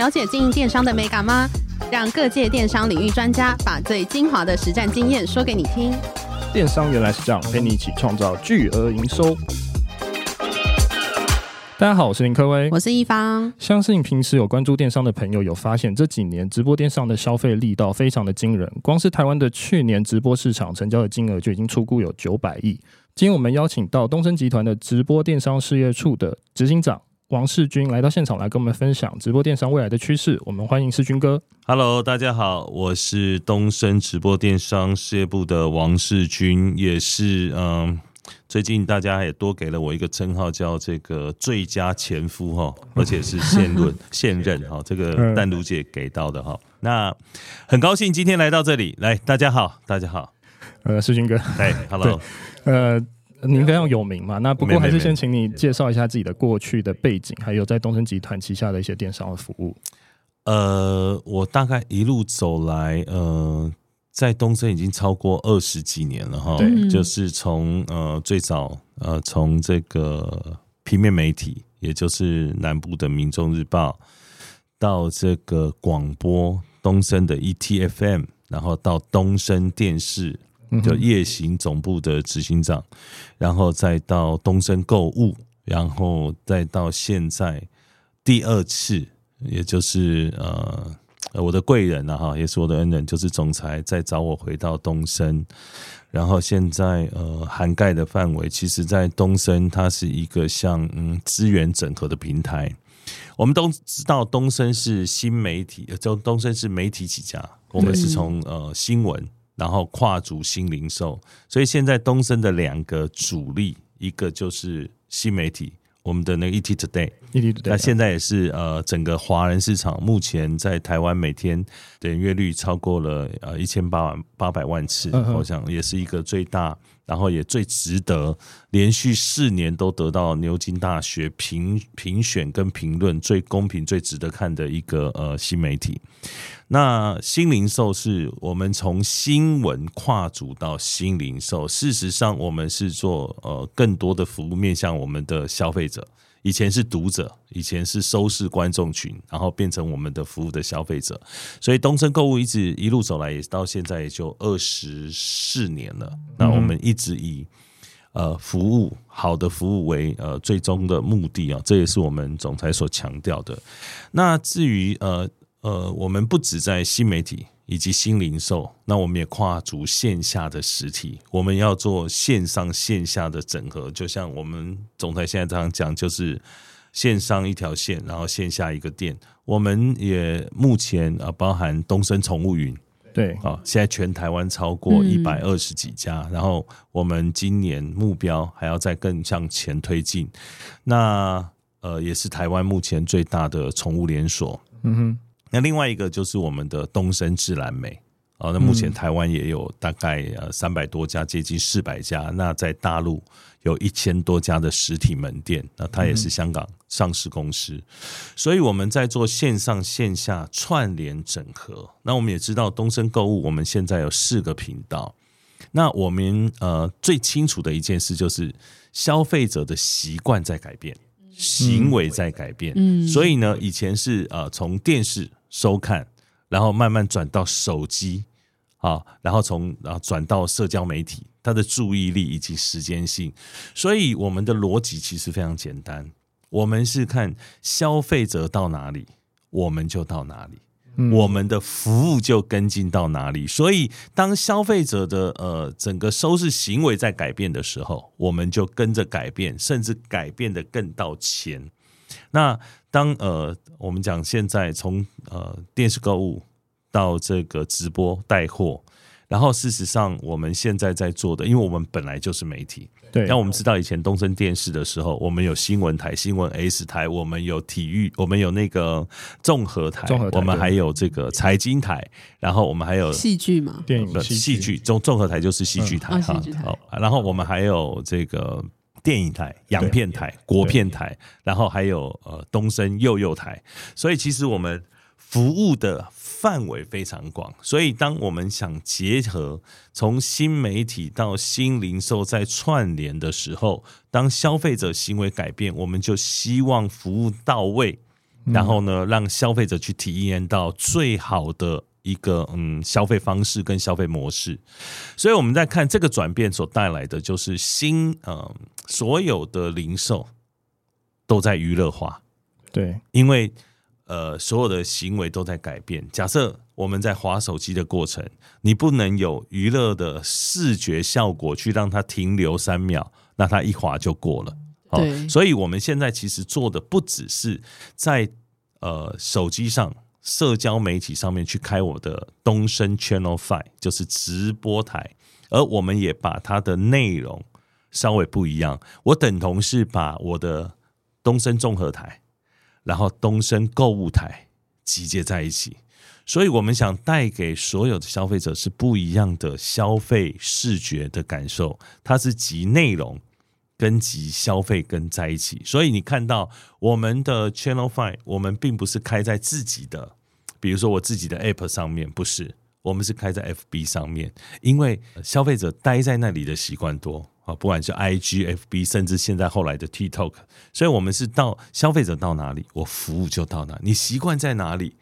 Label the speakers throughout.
Speaker 1: 了解经营电商的美感吗？让各界电商领域专家把最精华的实战经验说给你听。
Speaker 2: 电商原来是这样，陪你一起创造巨额营收。大家好，我是林科威，
Speaker 1: 我是一方。
Speaker 2: 相信平时有关注电商的朋友有发现，这几年直播电商的消费力道非常的惊人。光是台湾的去年直播市场成交的金额就已经出估有九百亿。今天我们邀请到东升集团的直播电商事业处的执行长王世军来到现场，来跟我们分享直播电商未来的趋势。我们欢迎世军哥。
Speaker 3: Hello，大家好，我是东升直播电商事业部的王世军，也是嗯。最近大家也多给了我一个称号，叫这个最佳前夫哈，而且是现任 现任哈，这个淡如姐给到的哈。那很高兴今天来到这里，来大家好，大家好，
Speaker 2: 呃，世军哥，
Speaker 3: 哎，Hello，
Speaker 2: 呃，您非常有名嘛，那不过还是先请你介绍一下自己的过去的背景，还有在东升集团旗下的一些电商的服务。
Speaker 3: 呃，我大概一路走来，呃。在东森已经超过二十几年了哈，就是从呃最早呃从这个平面媒体，也就是南部的民众日报，到这个广播东森的 ETFM，然后到东森电视就夜行总部的执行长，然后再到东升购物，然后再到现在第二次，也就是呃。呃，我的贵人呐，哈，也是我的恩人，就是总裁在找我回到东升，然后现在呃，涵盖的范围，其实，在东升它是一个像嗯资源整合的平台。我们都知道东升是新媒体，就东升是媒体起家，我们是从呃新闻，然后跨足新零售，所以现在东森的两个主力，一个就是新媒体。我们的那个 ET Today，ET Today，那现在也是呃，整个华人市场目前在台湾每天点阅率超过了呃一千八万八百万次，我想也是一个最大。然后也最值得连续四年都得到牛津大学评评选跟评论最公平、最值得看的一个呃新媒体。那新零售是我们从新闻跨足到新零售，事实上我们是做呃更多的服务面向我们的消费者。以前是读者，以前是收视观众群，然后变成我们的服务的消费者，所以东森购物一直一路走来，也到现在也就二十四年了。那我们一直以呃服务好的服务为呃最终的目的啊，这也是我们总裁所强调的。那至于呃呃，我们不止在新媒体。以及新零售，那我们也跨足线下的实体，我们要做线上线下的整合，就像我们总裁现在这样讲，就是线上一条线，然后线下一个店。我们也目前啊，包含东森宠物云，
Speaker 2: 对
Speaker 3: 啊，现在全台湾超过一百二十几家，然后我们今年目标还要再更向前推进。那呃，也是台湾目前最大的宠物连锁。嗯哼。那另外一个就是我们的东升自然美啊，那目前台湾也有大概呃三百多家，接近四百家。那在大陆有一千多家的实体门店，那它也是香港上市公司。所以我们在做线上线下串联整合。那我们也知道东升购物，我们现在有四个频道。那我们呃最清楚的一件事就是消费者的习惯在改变，行为在改变。嗯，所以呢，以前是呃从电视。收看，然后慢慢转到手机，啊，然后从啊转到社交媒体，他的注意力以及时间性，所以我们的逻辑其实非常简单，我们是看消费者到哪里，我们就到哪里，嗯、我们的服务就跟进到哪里。所以当消费者的呃整个收视行为在改变的时候，我们就跟着改变，甚至改变的更到前。那当呃，我们讲现在从呃电视购物到这个直播带货，然后事实上我们现在在做的，因为我们本来就是媒体，
Speaker 2: 对，
Speaker 3: 那我们知道以前东森电视的时候，我们有新闻台、新闻 S 台，我们有体育，我们有那个综合台，合台，我们还有这个财经台，然后我们还有
Speaker 1: 戏剧嘛，
Speaker 2: 电影戏剧。
Speaker 3: 综综合台就是戏剧台哈。好，然后我们还有这个电影台、洋片台、国片台，然后还有呃东升幼幼台，所以其实我们服务的。范围非常广，所以当我们想结合从新媒体到新零售在串联的时候，当消费者行为改变，我们就希望服务到位，然后呢，让消费者去体验到最好的一个嗯消费方式跟消费模式。所以我们在看这个转变所带来的，就是新嗯所有的零售都在娱乐化，
Speaker 2: 对，
Speaker 3: 因为。呃，所有的行为都在改变。假设我们在滑手机的过程，你不能有娱乐的视觉效果去让它停留三秒，那它一滑就过了。
Speaker 1: 对，
Speaker 3: 所以我们现在其实做的不只是在呃手机上、社交媒体上面去开我的东升 Channel Five，就是直播台，而我们也把它的内容稍微不一样。我等同是把我的东升综合台。然后东升购物台集结在一起，所以我们想带给所有的消费者是不一样的消费视觉的感受，它是集内容跟及消费跟在一起。所以你看到我们的 Channel Five，我们并不是开在自己的，比如说我自己的 App 上面，不是，我们是开在 FB 上面，因为消费者待在那里的习惯多啊。不管是 I G F B，甚至现在后来的 TikTok，所以我们是到消费者到哪里，我服务就到哪里。你习惯在哪里，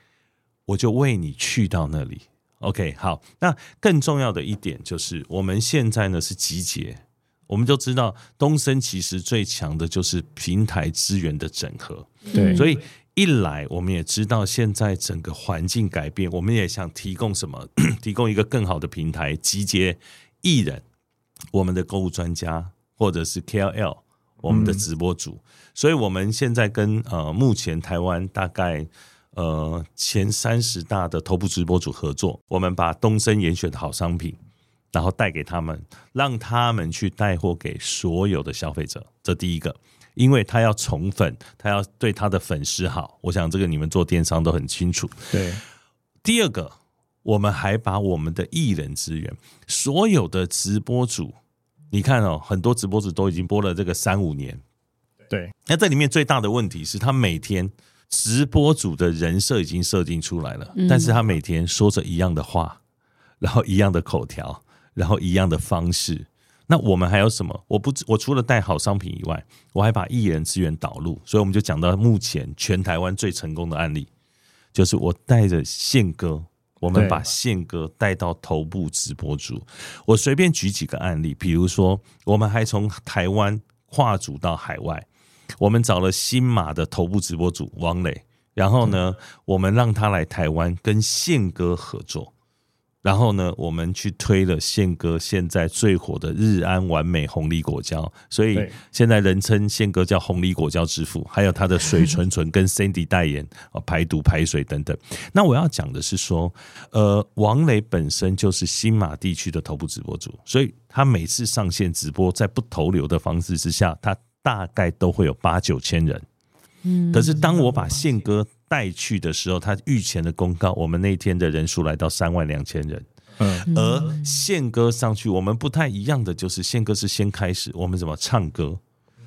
Speaker 3: 我就为你去到那里。OK，好。那更重要的一点就是，我们现在呢是集结。我们就知道，东森其实最强的就是平台资源的整合。
Speaker 2: 对，
Speaker 3: 所以一来，我们也知道现在整个环境改变，我们也想提供什么？提供一个更好的平台，集结艺人。我们的购物专家，或者是 KOL，我们的直播主，嗯、所以我们现在跟呃目前台湾大概呃前三十大的头部直播主合作，我们把东森严选的好商品，然后带给他们，让他们去带货给所有的消费者。这第一个，因为他要宠粉，他要对他的粉丝好，我想这个你们做电商都很清楚。
Speaker 2: 对，
Speaker 3: 第二个。我们还把我们的艺人资源，所有的直播主，你看哦，很多直播主都已经播了这个三五年。
Speaker 2: 对，
Speaker 3: 那这里面最大的问题是他每天直播主的人设已经设定出来了，但是他每天说着一样的话，然后一样的口条，然后一样的方式。那我们还有什么？我不，我除了带好商品以外，我还把艺人资源导入，所以我们就讲到目前全台湾最成功的案例，就是我带着宪哥。我们把宪哥带到头部直播组，我随便举几个案例，比如说，我们还从台湾跨组到海外，我们找了新马的头部直播组王磊，然后呢，我们让他来台湾跟宪哥合作。然后呢，我们去推了宪哥现在最火的日安完美红梨果胶，所以现在人称宪哥叫红梨果胶之父。还有他的水纯纯跟 Cindy 代言啊，排毒排水等等。那我要讲的是说，呃，王磊本身就是新马地区的头部直播主，所以他每次上线直播，在不投流的方式之下，他大概都会有八九千人。嗯，可是当我把宪哥带去的时候，他预前的公告，我们那天的人数来到三万两千人。嗯，而宪哥上去，我们不太一样的就是宪哥是先开始，我们怎么唱歌？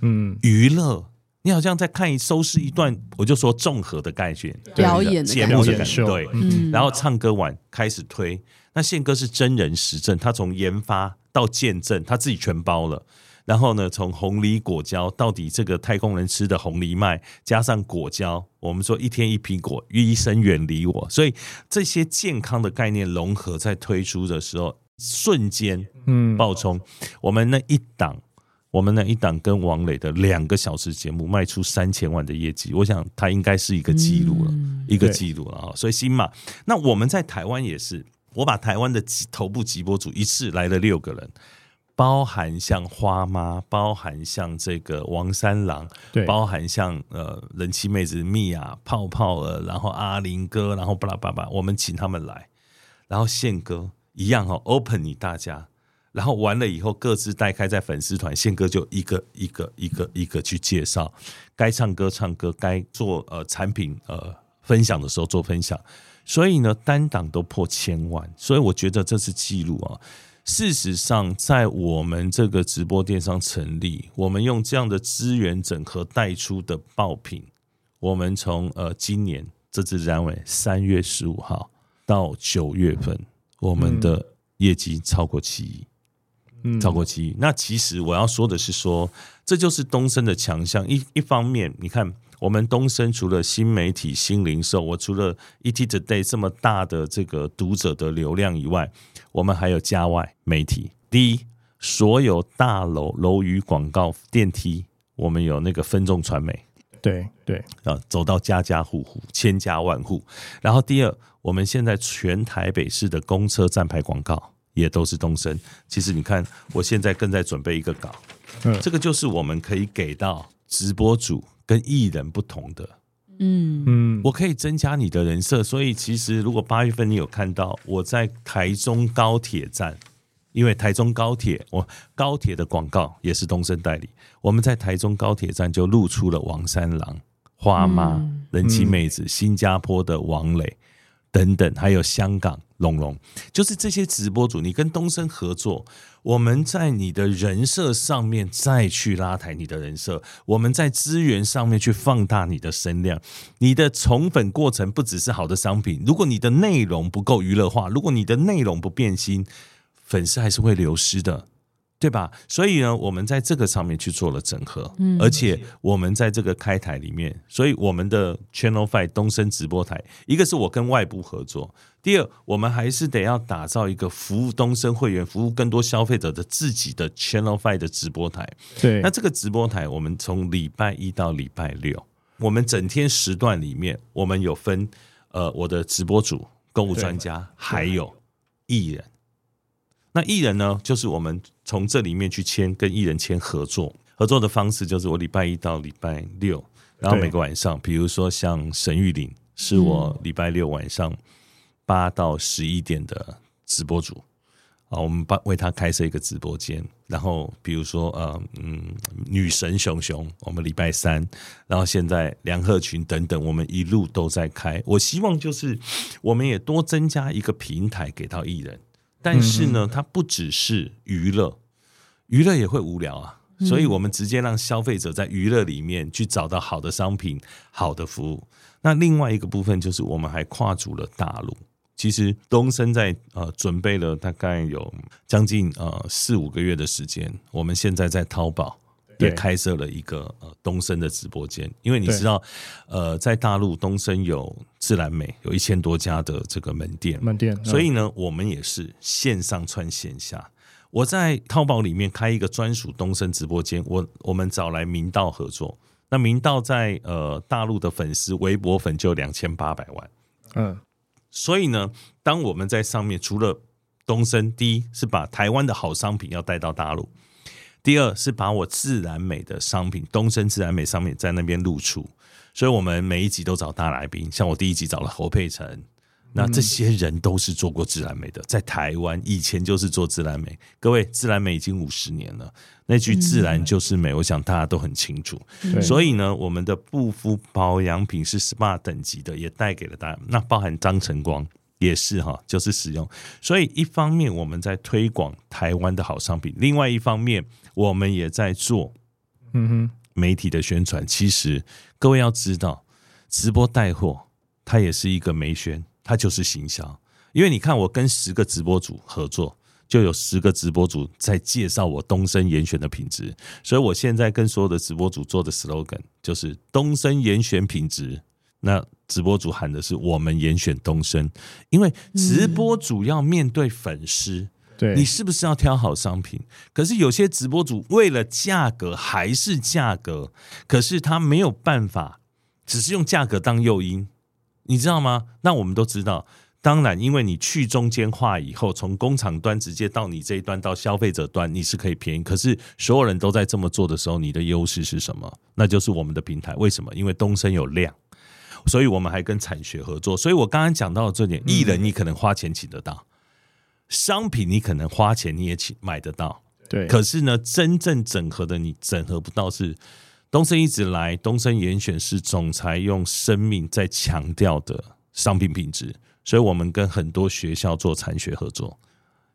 Speaker 3: 嗯，娱乐，你好像在看一收视一段，我就说综合的概念，
Speaker 1: 表演
Speaker 3: 节目的感觉，对，然后唱歌完开始推。那宪哥是真人实证，他从研发到见证，他自己全包了。然后呢，从红梨果胶到底这个太空人吃的红藜麦，加上果胶，我们说一天一苹果，医生远离我，所以这些健康的概念融合在推出的时候，瞬间嗯爆冲。我们那一档，我们那一档跟王磊的两个小时节目卖出三千万的业绩，我想它应该是一个记录了，一个记录了啊。所以新马，那我们在台湾也是，我把台湾的头部直播主一次来了六个人。包含像花妈，包含像这个王三郎，对，包含像呃人气妹子蜜娅、泡泡儿，然后阿林哥，然后巴拉巴拉，我们请他们来，然后宪哥一样哦，open 你大家，然后完了以后各自带开在粉丝团，宪哥就一个一个一个一个去介绍，该唱歌唱歌，该做呃产品呃分享的时候做分享，所以呢单档都破千万，所以我觉得这是记录啊。事实上，在我们这个直播电商成立，我们用这样的资源整合带出的爆品，我们从呃今年这次单位三月十五号到九月份，我们的业绩超过七亿。超过七亿。那其实我要说的是说，说这就是东升的强项。一一方面，你看我们东森除了新媒体、新零售，我除了 ET Today 这么大的这个读者的流量以外，我们还有家外媒体。第一，所有大楼楼宇广告、电梯，我们有那个分众传媒。
Speaker 2: 对对
Speaker 3: 啊，走到家家户户、千家万户。然后第二，我们现在全台北市的公车站牌广告。也都是东升。其实你看，我现在正在准备一个稿，嗯，这个就是我们可以给到直播主跟艺人不同的，嗯嗯，我可以增加你的人设。所以其实如果八月份你有看到我在台中高铁站，因为台中高铁我高铁的广告也是东升代理，我们在台中高铁站就露出了王三郎、花妈、人气妹子、新加坡的王磊。等等，还有香港龙龙，就是这些直播主，你跟东森合作，我们在你的人设上面再去拉抬你的人设，我们在资源上面去放大你的声量，你的宠粉过程不只是好的商品，如果你的内容不够娱乐化，如果你的内容不变心，粉丝还是会流失的。对吧？所以呢，我们在这个上面去做了整合，嗯，而且我们在这个开台里面，所以我们的 Channel Five 东升直播台，一个是我跟外部合作，第二，我们还是得要打造一个服务东升会员、服务更多消费者的自己的 Channel Five 的直播台。
Speaker 2: 对，
Speaker 3: 那这个直播台，我们从礼拜一到礼拜六，我们整天时段里面，我们有分呃，我的直播组、购物专家，还有艺人。那艺人呢，就是我们从这里面去签跟艺人签合作，合作的方式就是我礼拜一到礼拜六，然后每个晚上，比如说像沈玉玲是我礼拜六晚上八到十一点的直播主。啊，我们把为他开设一个直播间，然后比如说呃嗯女神熊熊，我们礼拜三，然后现在梁鹤群等等，我们一路都在开，我希望就是我们也多增加一个平台给到艺人。但是呢，它不只是娱乐，娱乐也会无聊啊，所以我们直接让消费者在娱乐里面去找到好的商品、好的服务。那另外一个部分就是，我们还跨足了大陆。其实东森在呃准备了大概有将近呃四五个月的时间，我们现在在淘宝。也开设了一个呃东升的直播间，因为你知道，呃，在大陆东升有自然美有一千多家的这个门店，
Speaker 2: 门店，
Speaker 3: 所以呢，我们也是线上串线下。我在淘宝里面开一个专属东升直播间，我我们找来明道合作，那明道在呃大陆的粉丝微博粉就两千八百万，嗯，所以呢，当我们在上面除了东升，第一是把台湾的好商品要带到大陆。第二是把我自然美的商品，东升自然美商品在那边露出，所以我们每一集都找大来宾，像我第一集找了侯佩岑，那这些人都是做过自然美的，在台湾以前就是做自然美，各位自然美已经五十年了，那句自然就是美，我想大家都很清楚，所以呢，我们的护肤保养品是 SPA 等级的，也带给了大家，那包含张晨光。也是哈，就是使用。所以一方面我们在推广台湾的好商品，另外一方面我们也在做嗯哼媒体的宣传。其实各位要知道，直播带货它也是一个媒宣，它就是行销。因为你看，我跟十个直播主合作，就有十个直播主在介绍我东森严选的品质。所以我现在跟所有的直播主做的 slogan 就是东森严选品质。那直播主喊的是我们严选东升，因为直播主要面对粉丝，对你是不是要挑好商品？可是有些直播主为了价格还是价格，可是他没有办法，只是用价格当诱因，你知道吗？那我们都知道，当然，因为你去中间化以后，从工厂端直接到你这一端到消费者端，你是可以便宜。可是所有人都在这么做的时候，你的优势是什么？那就是我们的平台。为什么？因为东升有量。所以我们还跟产学合作，所以我刚刚讲到的这点，艺人你可能花钱请得到，商品你可能花钱你也请买得到，
Speaker 2: 对。
Speaker 3: 可是呢，真正整合的你整合不到是。东森一直来，东森严选是总裁用生命在强调的商品品质，所以我们跟很多学校做产学合作。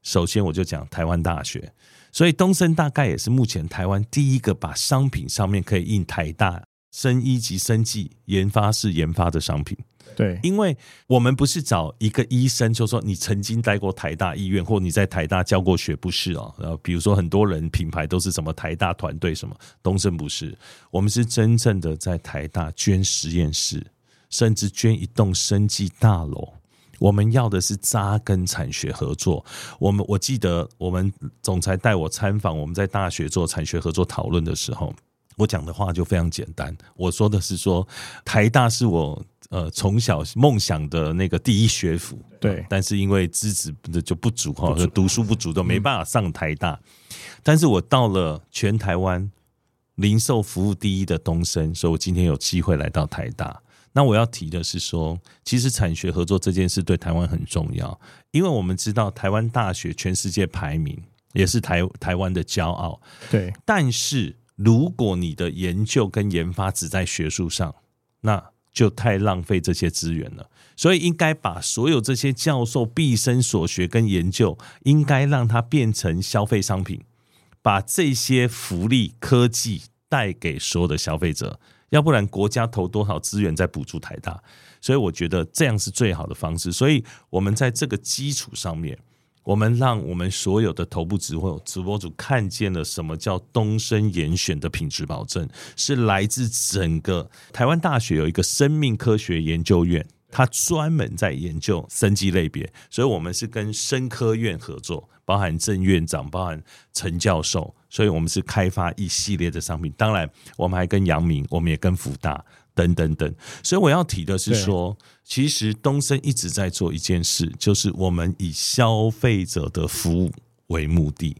Speaker 3: 首先我就讲台湾大学，所以东森大概也是目前台湾第一个把商品上面可以印台大生医及生技研发室研发的商品。
Speaker 2: 对，
Speaker 3: 因为我们不是找一个医生，就说你曾经待过台大医院，或你在台大教过学，不是哦。然后比如说很多人品牌都是什么台大团队什么，东升不是，我们是真正的在台大捐实验室，甚至捐一栋生技大楼。我们要的是扎根产学合作。我们我记得我们总裁带我参访，我们在大学做产学合作讨论的时候，我讲的话就非常简单，我说的是说台大是我。呃，从小梦想的那个第一学府，
Speaker 2: 对，
Speaker 3: 但是因为资质就不足哈，就读书不足，都没办法上台大。嗯、但是我到了全台湾零售服务第一的东升，所以我今天有机会来到台大。那我要提的是说，其实产学合作这件事对台湾很重要，因为我们知道台湾大学全世界排名也是台台湾的骄傲，
Speaker 2: 对。
Speaker 3: 但是如果你的研究跟研发只在学术上，那就太浪费这些资源了，所以应该把所有这些教授毕生所学跟研究，应该让它变成消费商品，把这些福利科技带给所有的消费者，要不然国家投多少资源在补助台大，所以我觉得这样是最好的方式。所以我们在这个基础上面。我们让我们所有的头部直播直播主看见了什么叫东森严选的品质保证，是来自整个台湾大学有一个生命科学研究院，它专门在研究生技类别，所以我们是跟生科院合作，包含郑院长，包含陈教授，所以我们是开发一系列的商品。当然，我们还跟阳明，我们也跟福大。等等等，所以我要提的是说，其实东森一直在做一件事，就是我们以消费者的服务为目的，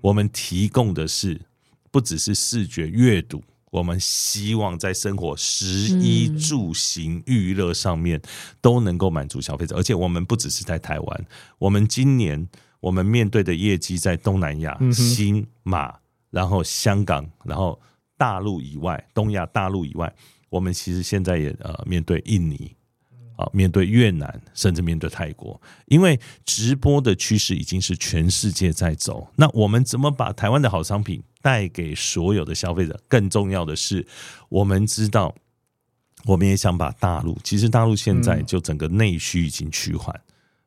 Speaker 3: 我们提供的是不只是视觉阅读，我们希望在生活食衣住行娱乐上面都能够满足消费者，而且我们不只是在台湾，我们今年我们面对的业绩在东南亚、新马，然后香港，然后大陆以外，东亚大陆以外。我们其实现在也呃面对印尼，啊面对越南，甚至面对泰国，因为直播的趋势已经是全世界在走。那我们怎么把台湾的好商品带给所有的消费者？更重要的是，我们知道，我们也想把大陆，其实大陆现在就整个内需已经趋缓。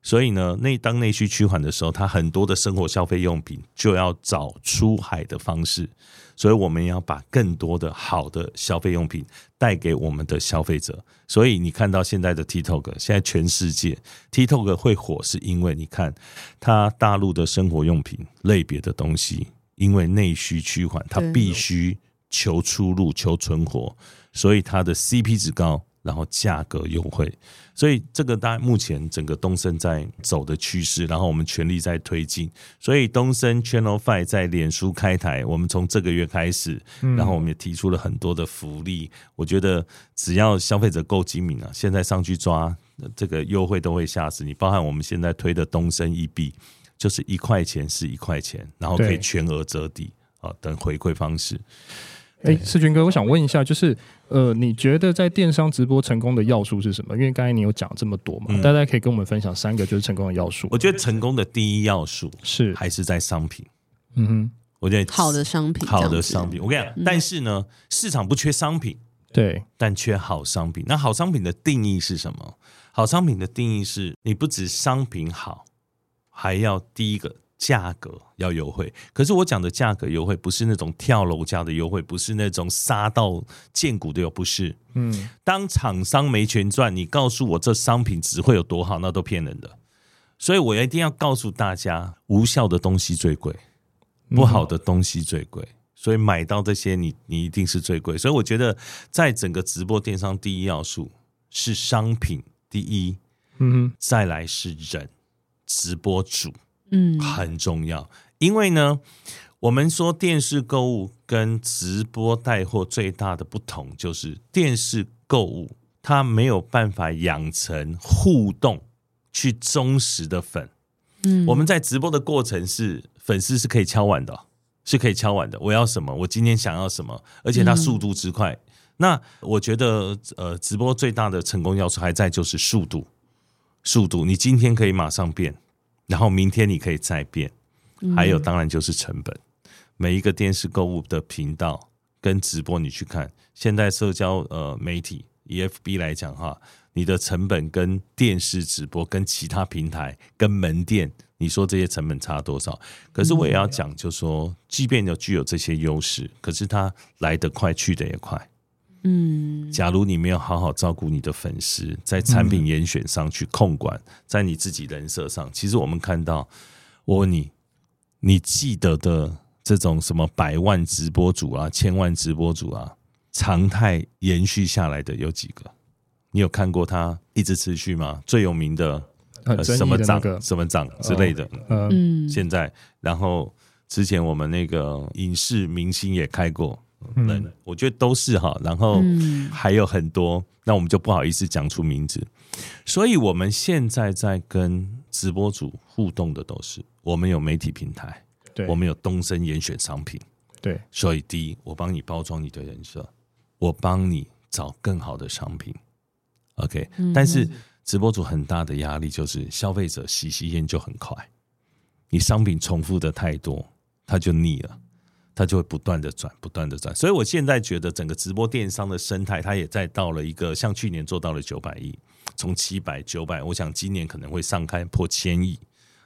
Speaker 3: 所以呢，内当内需趋缓的时候，它很多的生活消费用品就要找出海的方式。所以我们要把更多的好的消费用品带给我们的消费者。所以你看到现在的 TikTok，现在全世界 TikTok 会火，是因为你看它大陆的生活用品类别的东西，因为内需趋缓，它必须求出路、求存活，所以它的 CP 值高。然后价格优惠，所以这个大概目前整个东升在走的趋势，然后我们全力在推进。所以东升 Channel Five 在脸书开台，我们从这个月开始，然后我们也提出了很多的福利。嗯、我觉得只要消费者够精明啊，现在上去抓这个优惠都会吓死你。包含我们现在推的东升一币，就是一块钱是一块钱，然后可以全额折抵啊等回馈方式。哎，
Speaker 2: 世军哥，我想问一下，就是呃，你觉得在电商直播成功的要素是什么？因为刚才你有讲这么多嘛，嗯、大家可以跟我们分享三个就是成功的要素。
Speaker 3: 我觉得成功的第一要素是还是在商品。
Speaker 2: 嗯哼，
Speaker 3: 我觉得
Speaker 1: 好的商品，
Speaker 3: 好的商品。我跟你讲，嗯、但是呢，市场不缺商品，
Speaker 2: 对，
Speaker 3: 但缺好商品。那好商品的定义是什么？好商品的定义是你不止商品好，还要第一个。价格要优惠，可是我讲的价格优惠不是那种跳楼价的优惠，不是那种杀到见骨的又不是。嗯，当厂商没钱赚，你告诉我这商品只会有多好，那都骗人的。所以我一定要告诉大家，无效的东西最贵，不好的东西最贵。所以买到这些你，你你一定是最贵。所以我觉得，在整个直播电商，第一要素是商品第一，嗯，再来是人，直播主。嗯，很重要，因为呢，我们说电视购物跟直播带货最大的不同就是，电视购物它没有办法养成互动去忠实的粉，嗯，我们在直播的过程是粉丝是可以敲碗的，是可以敲碗的。我要什么？我今天想要什么？而且它速度之快。嗯、那我觉得，呃，直播最大的成功要素还在就是速度，速度。你今天可以马上变，然后明天你可以再变。还有，当然就是成本。每一个电视购物的频道跟直播，你去看，现在社交呃媒体 E F B 来讲哈。你的成本跟电视直播、跟其他平台、跟门店，你说这些成本差多少？可是我也要讲，就是说，即便有具有这些优势，可是它来得快，去得也快。嗯，假如你没有好好照顾你的粉丝，在产品严选上去控管，在你自己人设上，其实我们看到，我问你，你记得的这种什么百万直播主啊、千万直播主啊，常态延续下来的有几个？你有看过他一直持续吗？最有名的，呃什么长什么长之类的，嗯、呃，现在然后之前我们那个影视明星也开过，嗯，我觉得都是哈，然后还有很多，那我们就不好意思讲出名字。所以我们现在在跟直播主互动的都是，我们有媒体平台，对，我们有东森严选商品，对，所以第一，我帮你包装你的人设，我帮你找更好的商品。OK，但是直播主很大的压力就是消费者喜新厌旧很快，你商品重复的太多，他就腻了，他就会不断的转，不断的转。所以我现在觉得整个直播电商的生态，它也在到了一个像去年做到了九百亿，从七百九百，我想今年可能会上开破千亿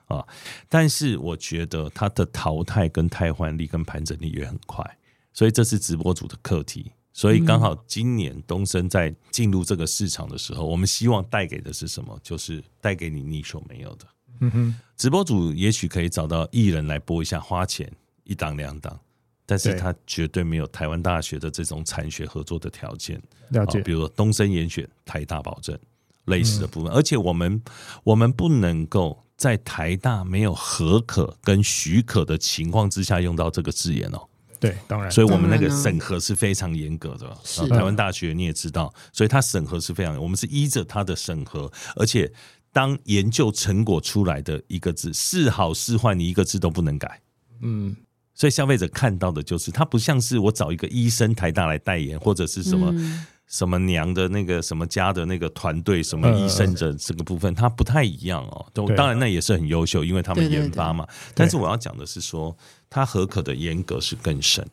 Speaker 3: 啊。但是我觉得它的淘汰跟汰换力跟盘整力也很快，所以这是直播组的课题。所以刚好今年东升在进入这个市场的时候，我们希望带给的是什么？就是带给你你所没有的。嗯哼，直播主也许可以找到艺人来播一下，花钱一档两档，但是它绝对没有台湾大学的这种产学合作的条件。了解，比如说东森严选、台大保证类似的部分，而且我们我们不能够在台大没有合可跟许可的情况之下用到这个字眼哦。
Speaker 2: 对，当然，
Speaker 3: 所以我们那个审核是非常严格的。是台湾大学你也知道，所以它审核是非常，我们是依着它的审核，而且当研究成果出来的一个字是好是坏，你一个字都不能改。嗯，所以消费者看到的就是，它不像是我找一个医生台大来代言，或者是什么。嗯什么娘的那个什么家的那个团队，什么医生的这个部分，它不太一样哦。当然那也是很优秀，因为他们研发嘛。但是我要讲的是说，它合可的严格是更深。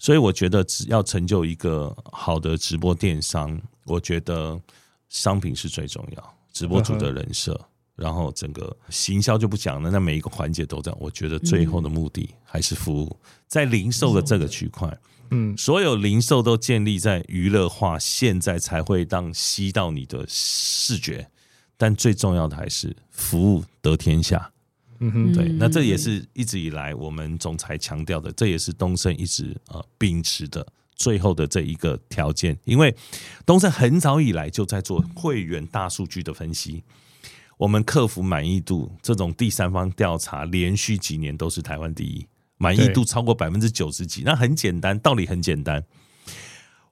Speaker 3: 所以我觉得，只要成就一个好的直播电商，我觉得商品是最重要，直播主的人设，然后整个行销就不讲了，那每一个环节都这样。我觉得最后的目的还是服务，在零售的这个区块。嗯，所有零售都建立在娱乐化，现在才会当吸到你的视觉，但最重要的还是服务得天下。嗯哼，对，那这也是一直以来我们总裁强调的，这也是东升一直呃秉持的最后的这一个条件，因为东升很早以来就在做会员大数据的分析，我们客服满意度这种第三方调查，连续几年都是台湾第一。满意度超过百分之九十几，那很简单，道理很简单。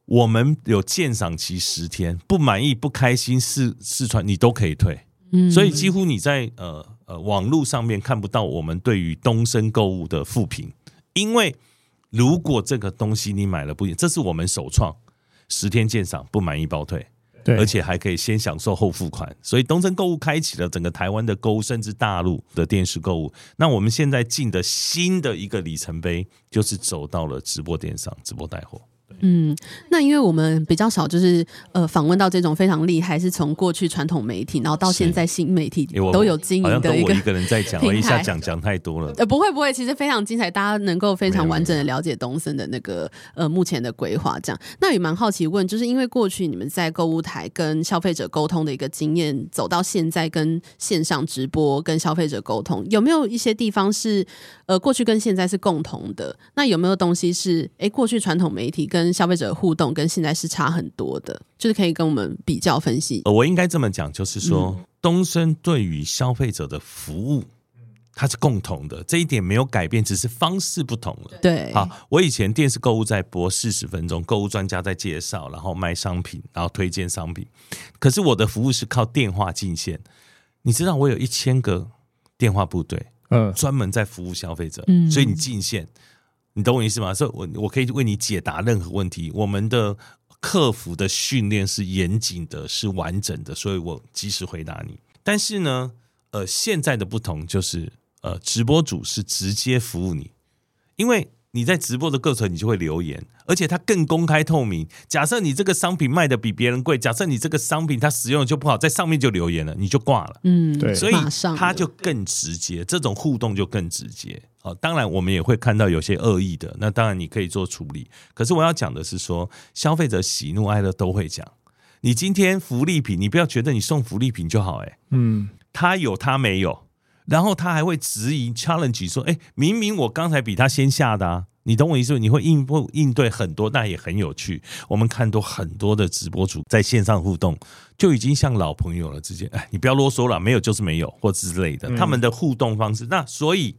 Speaker 3: 我们有鉴赏期十天，不满意、不开心、试试穿，你都可以退。嗯，所以几乎你在呃呃网络上面看不到我们对于东升购物的负评，因为如果这个东西你买了不，这是我们首创，十天鉴赏，不满意包退。对，而且还可以先享受后付款，所以东森购物开启了整个台湾的购物，甚至大陆的电视购物。那我们现在进的新的一个里程碑，就是走到了直播电商、直播带货。
Speaker 1: 嗯，那因为我们比较少，就是呃访问到这种非常厉害，是从过去传统媒体，然后到现在新媒体都有经营的一个。
Speaker 3: 我一个人在讲，我一下讲讲太多了。
Speaker 1: 呃，不会不会，其实非常精彩，大家能够非常完整的了解东森的那个呃目前的规划。这样，那也蛮好奇问，就是因为过去你们在购物台跟消费者沟通的一个经验，走到现在跟线上直播跟消费者沟通，有没有一些地方是呃过去跟现在是共同的？那有没有东西是哎过去传统媒体跟消费者互动跟现在是差很多的，就是可以跟我们比较分析。
Speaker 3: 呃我应该这么讲，就是说，嗯、东升对于消费者的服务，它是共同的，这一点没有改变，只是方式不同了。
Speaker 1: 对，
Speaker 3: 好，我以前电视购物在播四十分钟，购物专家在介绍，然后卖商品，然后推荐商品。可是我的服务是靠电话进线，你知道我有一千个电话部队，嗯，专门在服务消费者，嗯，所以你进线，你懂我意思吗？所以我我可以为你解答任何问题。我们的客服的训练是严谨的，是完整的，所以我及时回答你。但是呢，呃，现在的不同就是，呃，直播主是直接服务你，因为。你在直播的过程，你就会留言，而且它更公开透明。假设你这个商品卖的比别人贵，假设你这个商品它使用的就不好，在上面就留言了，你就挂了。嗯，对，所以它就更直接，这种互动就更直接。好，当然我们也会看到有些恶意的，那当然你可以做处理。可是我要讲的是说，消费者喜怒哀乐都会讲。你今天福利品，你不要觉得你送福利品就好，哎，嗯，他有他没有。然后他还会质疑 challenge 说：“哎，明明我刚才比他先下的啊，你懂我意思？你会应不应对很多，那也很有趣。我们看到很多的直播主在线上互动，就已经像老朋友了。之间，哎，你不要啰嗦了，没有就是没有，或之类的。他们的互动方式，那所以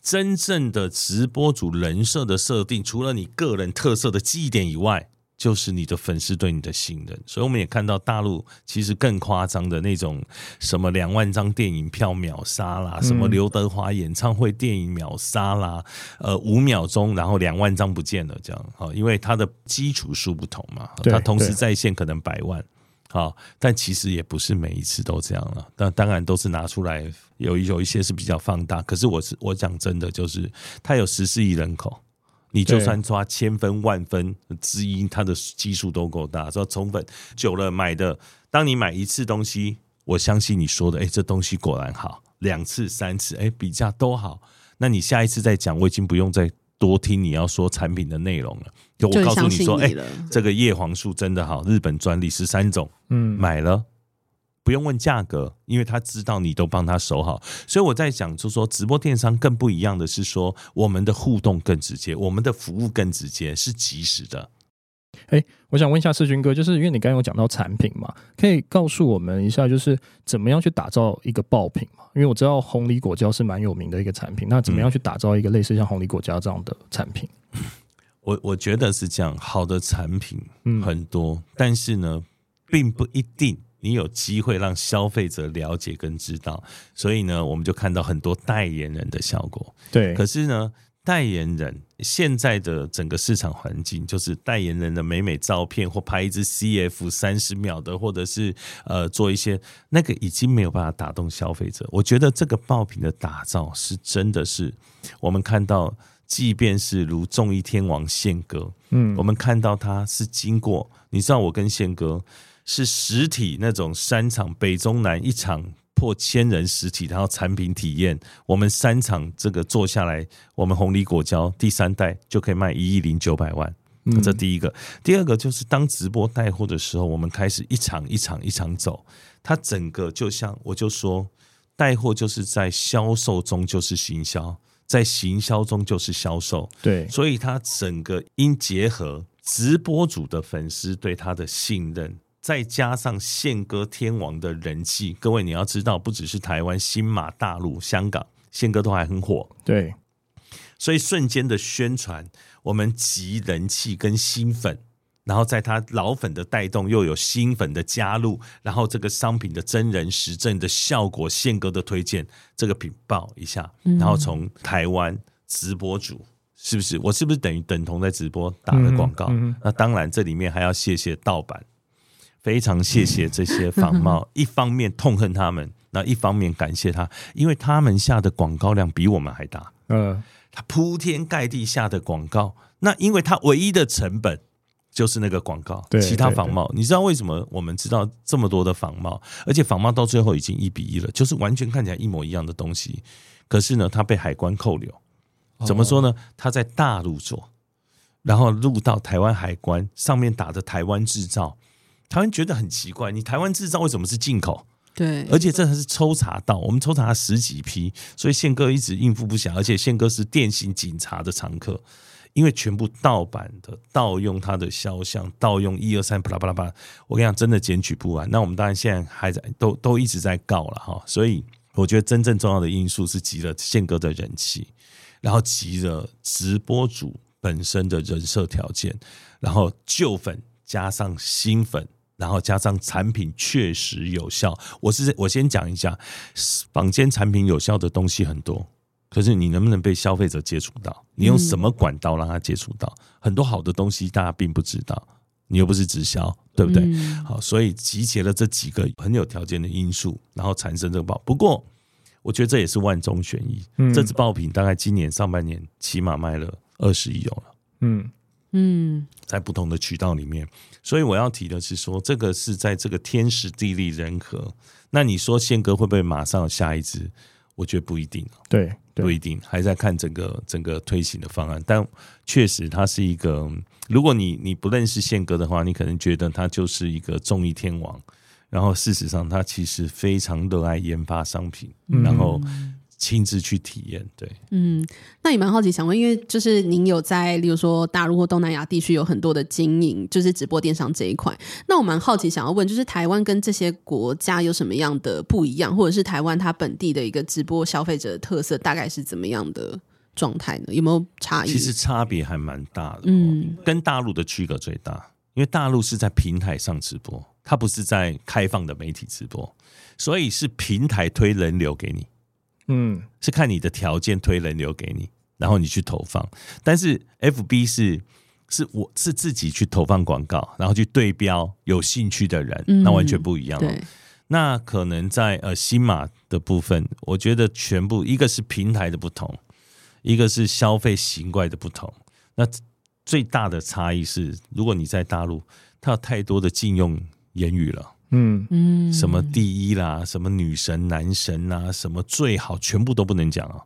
Speaker 3: 真正的直播主人设的设定，除了你个人特色的记忆点以外。”就是你的粉丝对你的信任，所以我们也看到大陆其实更夸张的那种，什么两万张电影票秒杀啦，什么刘德华演唱会电影秒杀啦，呃，五秒钟然后两万张不见了这样，好，因为它的基础数不同嘛，它同时在线可能百万，好，但其实也不是每一次都这样了，但当然都是拿出来有有一些是比较放大，可是我是我讲真的，就是它有十四亿人口。你就算抓千分万分之一，它的基数都够大。说宠粉久了买的，当你买一次东西，我相信你说的，哎、欸，这东西果然好。两次、三次，哎、欸，比价都好。那你下一次再讲，我已经不用再多听你要说产品的内容了。就我告诉你说，哎、欸，这个叶黄素真的好，日本专利十三种，嗯，买了。不用问价格，因为他知道你都帮他守好，所以我在讲，就是说直播电商更不一样的是说，我们的互动更直接，我们的服务更直接，是及时的。
Speaker 2: 哎，我想问一下世军哥，就是因为你刚刚有讲到产品嘛，可以告诉我们一下，就是怎么样去打造一个爆品嘛？因为我知道红梨果胶是蛮有名的一个产品，那怎么样去打造一个类似像红梨果胶这样的产品？
Speaker 3: 嗯、我我觉得是这样，好的产品很多，嗯、但是呢，并不一定。你有机会让消费者了解跟知道，所以呢，我们就看到很多代言人的效果。
Speaker 2: 对，
Speaker 3: 可是呢，代言人现在的整个市场环境，就是代言人的美美照片或拍一支 CF 三十秒的，或者是呃做一些那个已经没有办法打动消费者。我觉得这个爆品的打造是真的是我们看到，即便是如综艺天王宪哥，嗯，我们看到他是经过，你知道我跟宪哥。是实体那种三场北中南一场破千人实体，然后产品体验，我们三场这个做下来，我们红梨果胶第三代就可以卖一亿零九百万，这第一个。第二个就是当直播带货的时候，我们开始一场一场一场走，它整个就像我就说，带货就是在销售中就是行销，在行销中就是销售，
Speaker 2: 对，
Speaker 3: 所以它整个应结合直播主的粉丝对他的信任。再加上宪哥天王的人气，各位你要知道，不只是台湾、新马、大陆、香港，宪哥都还很火。
Speaker 2: 对，
Speaker 3: 所以瞬间的宣传，我们集人气跟新粉，然后在他老粉的带动，又有新粉的加入，然后这个商品的真人实证的效果，宪哥的推荐，这个品爆一下，然后从台湾直播主是不是？我是不是等于等同在直播打了广告？嗯嗯、那当然，这里面还要谢谢盗版。非常谢谢 这些仿冒，一方面痛恨他们，那一方面感谢他，因为他们下的广告量比我们还大。嗯，他铺天盖地下的广告，那因为他唯一的成本就是那个广告，其他仿冒，你知道为什么我们知道这么多的仿冒，而且仿冒到最后已经一比一了，就是完全看起来一模一样的东西，可是呢，他被海关扣留，怎么说呢？他在大陆做，然后入到台湾海关，上面打着台湾制造。台湾觉得很奇怪，你台湾制造为什么是进口？
Speaker 1: 对，
Speaker 3: 而且这还是抽查到，我们抽查了十几批，所以宪哥一直应付不暇，而且宪哥是电信警察的常客，因为全部盗版的、盗用他的肖像、盗用一二三，巴拉巴拉巴拉，我跟你讲，真的检举不完。那我们当然现在还在，都都一直在告了哈。所以我觉得真正重要的因素是集了宪哥的人气，然后集了直播主本身的人设条件，然后旧粉加上新粉。然后加上产品确实有效。我是我先讲一下，坊间产品有效的东西很多，可是你能不能被消费者接触到？你用什么管道让他接触到？嗯、很多好的东西大家并不知道，你又不是直销，对不对？嗯、好，所以集结了这几个很有条件的因素，然后产生这个爆。不过，我觉得这也是万中选一。嗯、这支爆品大概今年上半年起码卖了二十亿有了。嗯。嗯，在不同的渠道里面，所以我要提的是说，这个是在这个天时地利人和。那你说宪哥会不会马上有下一支？我觉得不一定，
Speaker 2: 对，对
Speaker 3: 不一定，还在看整个整个推行的方案。但确实，它是一个，如果你你不认识宪哥的话，你可能觉得他就是一个综艺天王。然后事实上，他其实非常热爱研发商品，嗯、然后。亲自去体验，对，
Speaker 1: 嗯，那也蛮好奇，想问，因为就是您有在，例如说大陆或东南亚地区有很多的经营，就是直播电商这一块。那我蛮好奇，想要问，就是台湾跟这些国家有什么样的不一样，或者是台湾它本地的一个直播消费者的特色大概是怎么样的状态呢？有没有差异？
Speaker 3: 其实差别还蛮大的，嗯，跟大陆的区隔最大，因为大陆是在平台上直播，它不是在开放的媒体直播，所以是平台推人流给你。嗯，是看你的条件推人流给你，然后你去投放。但是 FB 是是我是自己去投放广告，然后去对标有兴趣的人，嗯、那完全不一样。了，那可能在呃新马的部分，我觉得全部一个是平台的不同，一个是消费习惯的不同。那最大的差异是，如果你在大陆，它有太多的禁用言语了。嗯嗯，什么第一啦，什么女神、男神啊，什么最好，全部都不能讲啊！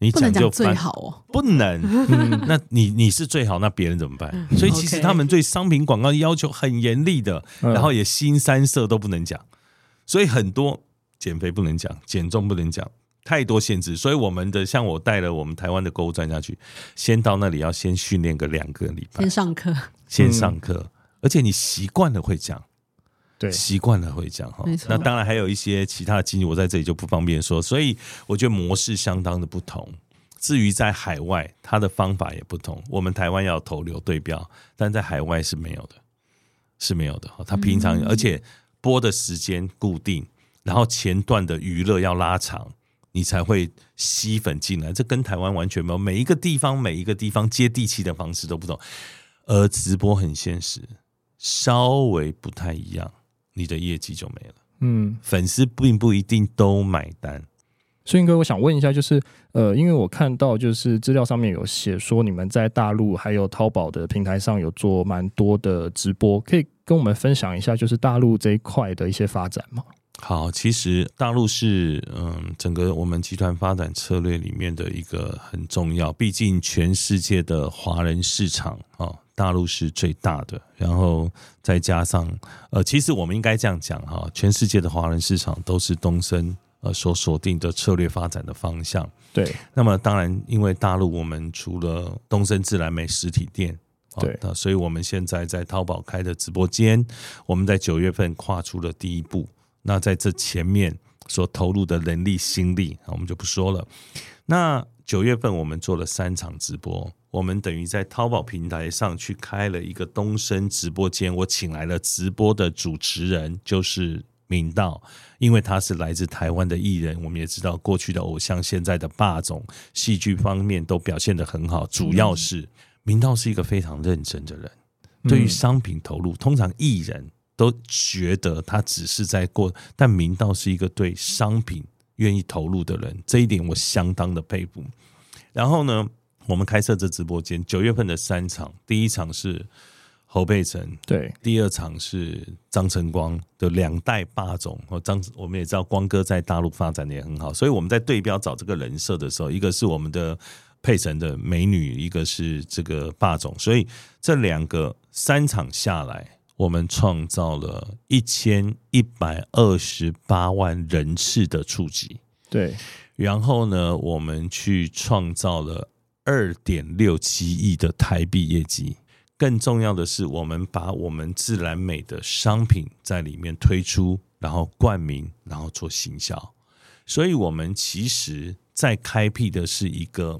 Speaker 3: 你讲就
Speaker 1: 最好哦，
Speaker 3: 不能。嗯、那你你是最好，那别人怎么办？嗯、所以其实他们对商品广告要求很严厉的，嗯、然后也新三色都不能讲。所以很多减肥不能讲，减重不能讲，太多限制。所以我们的像我带了我们台湾的购物专家去，先到那里要先训练个两个礼拜，
Speaker 1: 先上课，
Speaker 3: 先上课，嗯、而且你习惯了会讲。对，习惯了会讲哈，错那当然还有一些其他的经历，我在这里就不方便说。所以我觉得模式相当的不同。至于在海外，它的方法也不同。我们台湾要投流对标，但在海外是没有的，是没有的。他平常而且播的时间固定，然后前段的娱乐要拉长，你才会吸粉进来。这跟台湾完全没有，每一个地方每一个地方接地气的方式都不同。而直播很现实，稍微不太一样。你的业绩就没了，嗯，粉丝并不一定都买单。
Speaker 2: 所以哥，我想问一下，就是呃，因为我看到就是资料上面有写说，你们在大陆还有淘宝的平台上有做蛮多的直播，可以跟我们分享一下，就是大陆这一块的一些发展吗？
Speaker 3: 好，其实大陆是嗯，整个我们集团发展策略里面的一个很重要，毕竟全世界的华人市场啊。大陆是最大的，然后再加上呃，其实我们应该这样讲哈，全世界的华人市场都是东森呃所锁定的策略发展的方向。
Speaker 2: 对，
Speaker 3: 那么当然，因为大陆我们除了东森自然美实体店，
Speaker 2: 对，那
Speaker 3: 所以我们现在在淘宝开的直播间，我们在九月份跨出了第一步。那在这前面所投入的人力心力，我们就不说了。那九月份我们做了三场直播。我们等于在淘宝平台上去开了一个东升直播间，我请来了直播的主持人，就是明道，因为他是来自台湾的艺人。我们也知道过去的偶像，现在的霸总，戏剧方面都表现得很好。主要是明道是一个非常认真的人，对于商品投入，通常艺人都觉得他只是在过，但明道是一个对商品愿意投入的人，这一点我相当的佩服。然后呢，我们开设这直播间，九月份的三场，第一场是侯佩岑，
Speaker 2: 对，
Speaker 3: 第二场是张晨光的两代霸总。和张，我们也知道光哥在大陆发展的也很好，所以我们在对标找这个人设的时候，一个是我们的佩岑的美女，一个是这个霸总，所以这两个三场下来，我们创造了一千一百二十八万人次的触及，
Speaker 2: 对，
Speaker 3: 然后呢，我们去创造了。二点六七亿的台币业绩，更重要的是，我们把我们自然美的商品在里面推出，然后冠名，然后做行销。所以，我们其实在开辟的是一个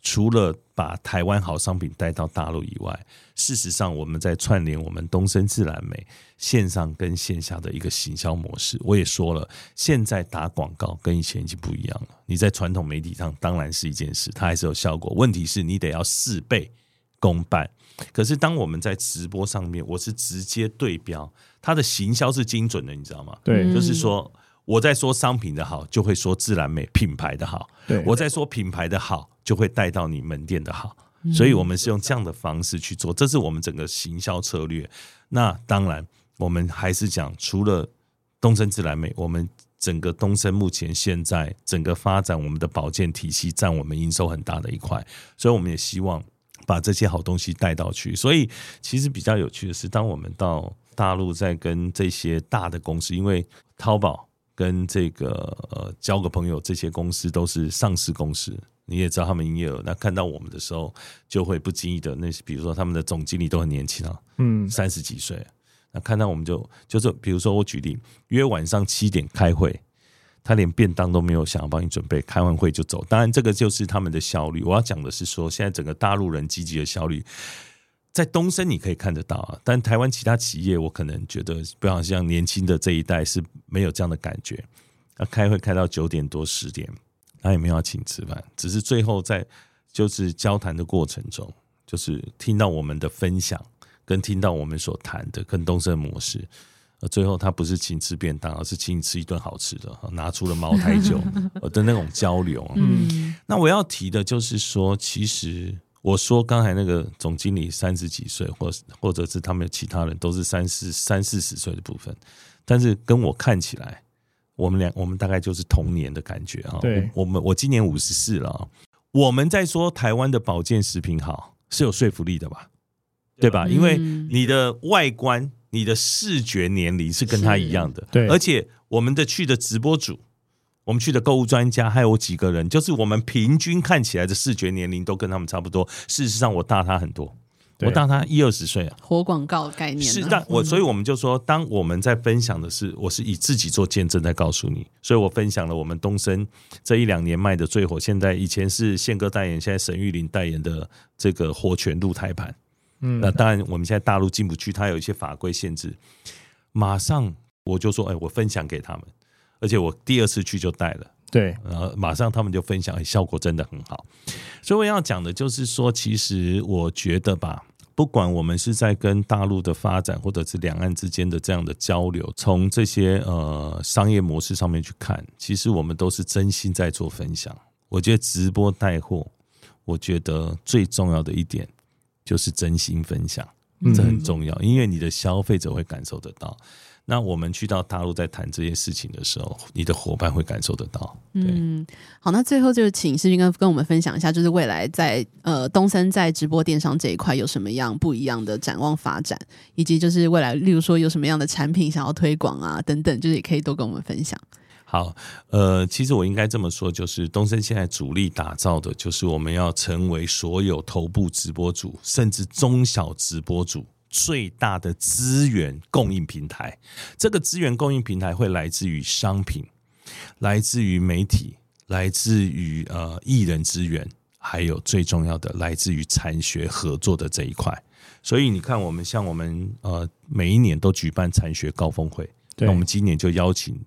Speaker 3: 除了把台湾好商品带到大陆以外，事实上我们在串联我们东森自然美线上跟线下的一个行销模式。我也说了，现在打广告跟以前已经不一样了。你在传统媒体上当然是一件事，它还是有效果。问题是你得要事倍功半。可是当我们在直播上面，我是直接对标，它的行销是精准的，你知道吗？
Speaker 2: 对，
Speaker 3: 就是说。我在说商品的好，就会说自然美品牌的好。
Speaker 2: 对，
Speaker 3: 我在说品牌的好，就会带到你门店的好。所以，我们是用这样的方式去做，这是我们整个行销策略。那当然，我们还是讲，除了东森自然美，我们整个东森目前现在整个发展，我们的保健体系占我们营收很大的一块。所以，我们也希望把这些好东西带到去。所以，其实比较有趣的是，当我们到大陆，在跟这些大的公司，因为淘宝。跟这个呃交个朋友，这些公司都是上市公司，你也知道他们营业额。那看到我们的时候，就会不经意的那些，比如说他们的总经理都很年轻啊，嗯，三十几岁。那看到我们就就是，比如说我举例，约晚上七点开会，他连便当都没有想要帮你准备，开完会就走。当然，这个就是他们的效率。我要讲的是说，现在整个大陆人积极的效率。在东森你可以看得到啊，但台湾其他企业我可能觉得，不好像年轻的这一代是没有这样的感觉。那开会开到九点多十点，他也没有要请吃饭，只是最后在就是交谈的过程中，就是听到我们的分享，跟听到我们所谈的跟东森模式，最后他不是请吃便当，而是请你吃一顿好吃的，拿出了茅台酒的那种交流。嗯，那我要提的就是说，其实。我说刚才那个总经理三十几岁，或或者是他们其他人都是三四三四十岁的部分，但是跟我看起来，我们俩我们大概就是同年的感觉啊。
Speaker 2: 对，
Speaker 3: 我们我今年五十四了，我们在说台湾的保健食品好是有说服力的吧？对吧？因为你的外观、你的视觉年龄是跟他一样的，
Speaker 2: 对，
Speaker 3: 而且我们的去的直播主。我们去的购物专家还有几个人，就是我们平均看起来的视觉年龄都跟他们差不多。事实上，我大他很多，我大他一二十岁啊。
Speaker 1: 活广告概念
Speaker 3: 是，但我所以我们就说，当我们在分享的是，我是以自己做见证在告诉你，所以我分享了我们东升这一两年卖的最火，现在以前是宪哥代言，现在沈玉琳代言的这个活泉露胎盘。嗯，那当然我们现在大陆进不去，它有一些法规限制。马上我就说，哎，我分享给他们。而且我第二次去就带了，
Speaker 2: 对，
Speaker 3: 然后马上他们就分享，效果真的很好。所以我要讲的就是说，其实我觉得吧，不管我们是在跟大陆的发展，或者是两岸之间的这样的交流，从这些呃商业模式上面去看，其实我们都是真心在做分享。我觉得直播带货，我觉得最重要的一点就是真心分享，这很重要，因为你的消费者会感受得到。那我们去到大陆在谈这些事情的时候，你的伙伴会感受得到。
Speaker 1: 嗯，好，那最后就是请世军跟跟我们分享一下，就是未来在呃东森在直播电商这一块有什么样不一样的展望发展，以及就是未来例如说有什么样的产品想要推广啊等等，就是也可以多跟我们分享。
Speaker 3: 好，呃，其实我应该这么说，就是东森现在主力打造的就是我们要成为所有头部直播主，甚至中小直播主。最大的资源供应平台，这个资源供应平台会来自于商品，来自于媒体，来自于呃艺人资源，还有最重要的来自于产学合作的这一块。所以你看，我们像我们呃每一年都举办产学高峰会，那我们今年就邀请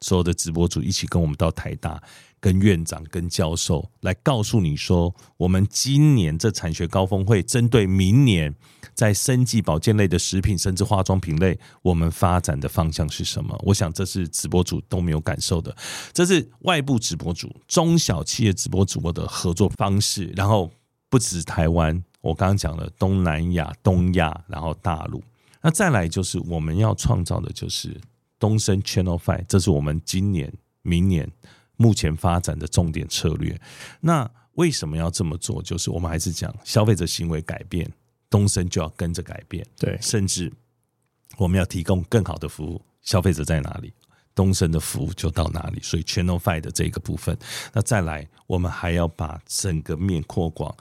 Speaker 3: 所有的直播主一起跟我们到台大。跟院长、跟教授来告诉你说，我们今年这产学高峰会针对明年在生技保健类的食品，甚至化妆品类，我们发展的方向是什么？我想这是直播主都没有感受的，这是外部直播主、中小企业直播主播的合作方式。然后不止台湾，我刚刚讲了东南亚、东亚，然后大陆，那再来就是我们要创造的就是东森 Channel Five，这是我们今年、明年。目前发展的重点策略，那为什么要这么做？就是我们还是讲消费者行为改变，东升就要跟着改变。
Speaker 2: 对，
Speaker 3: 甚至我们要提供更好的服务，消费者在哪里，东升的服务就到哪里。所以 Channel Five 的这个部分，那再来，我们还要把整个面扩广。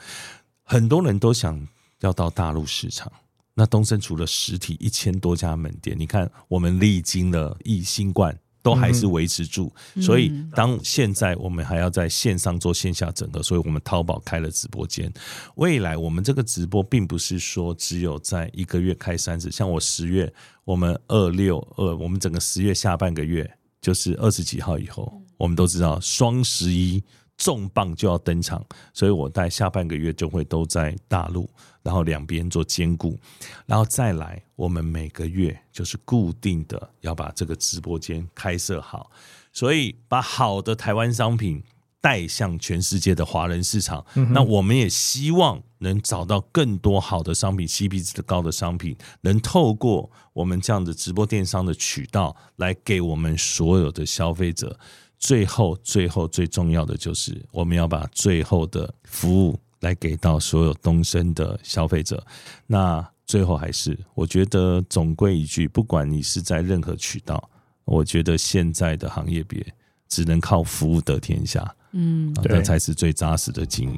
Speaker 3: 很多人都想要到大陆市场，那东升除了实体一千多家门店，你看我们历经了疫新冠。都还是维持住。所以当现在我们还要在线上做线下整合，所以我们淘宝开了直播间。未来我们这个直播并不是说只有在一个月开三次，像我十月，我们二六二，我们整个十月下半个月就是二十几号以后，我们都知道双十一。重磅就要登场，所以我在下半个月就会都在大陆，然后两边做兼顾，然后再来，我们每个月就是固定的要把这个直播间开设好，所以把好的台湾商品带向全世界的华人市场。嗯、那我们也希望能找到更多好的商品，CP 值的高的商品，能透过我们这样的直播电商的渠道来给我们所有的消费者。最后，最后最重要的就是，我们要把最后的服务来给到所有东升的消费者。那最后还是，我觉得总归一句，不管你是在任何渠道，我觉得现在的行业别只能靠服务得天下。嗯，这才是最扎实的经营。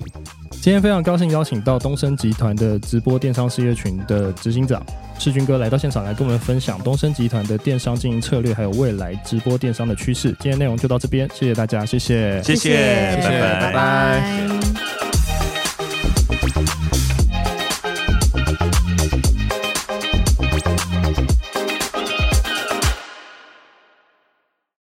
Speaker 2: 今天非常高兴邀请到东升集团的直播电商事业群的执行长世军哥来到现场，来跟我们分享东升集团的电商经营策略，还有未来直播电商的趋势。今天内容就到这边，谢谢大家，谢谢，
Speaker 3: 谢谢，谢谢，拜拜。拜拜。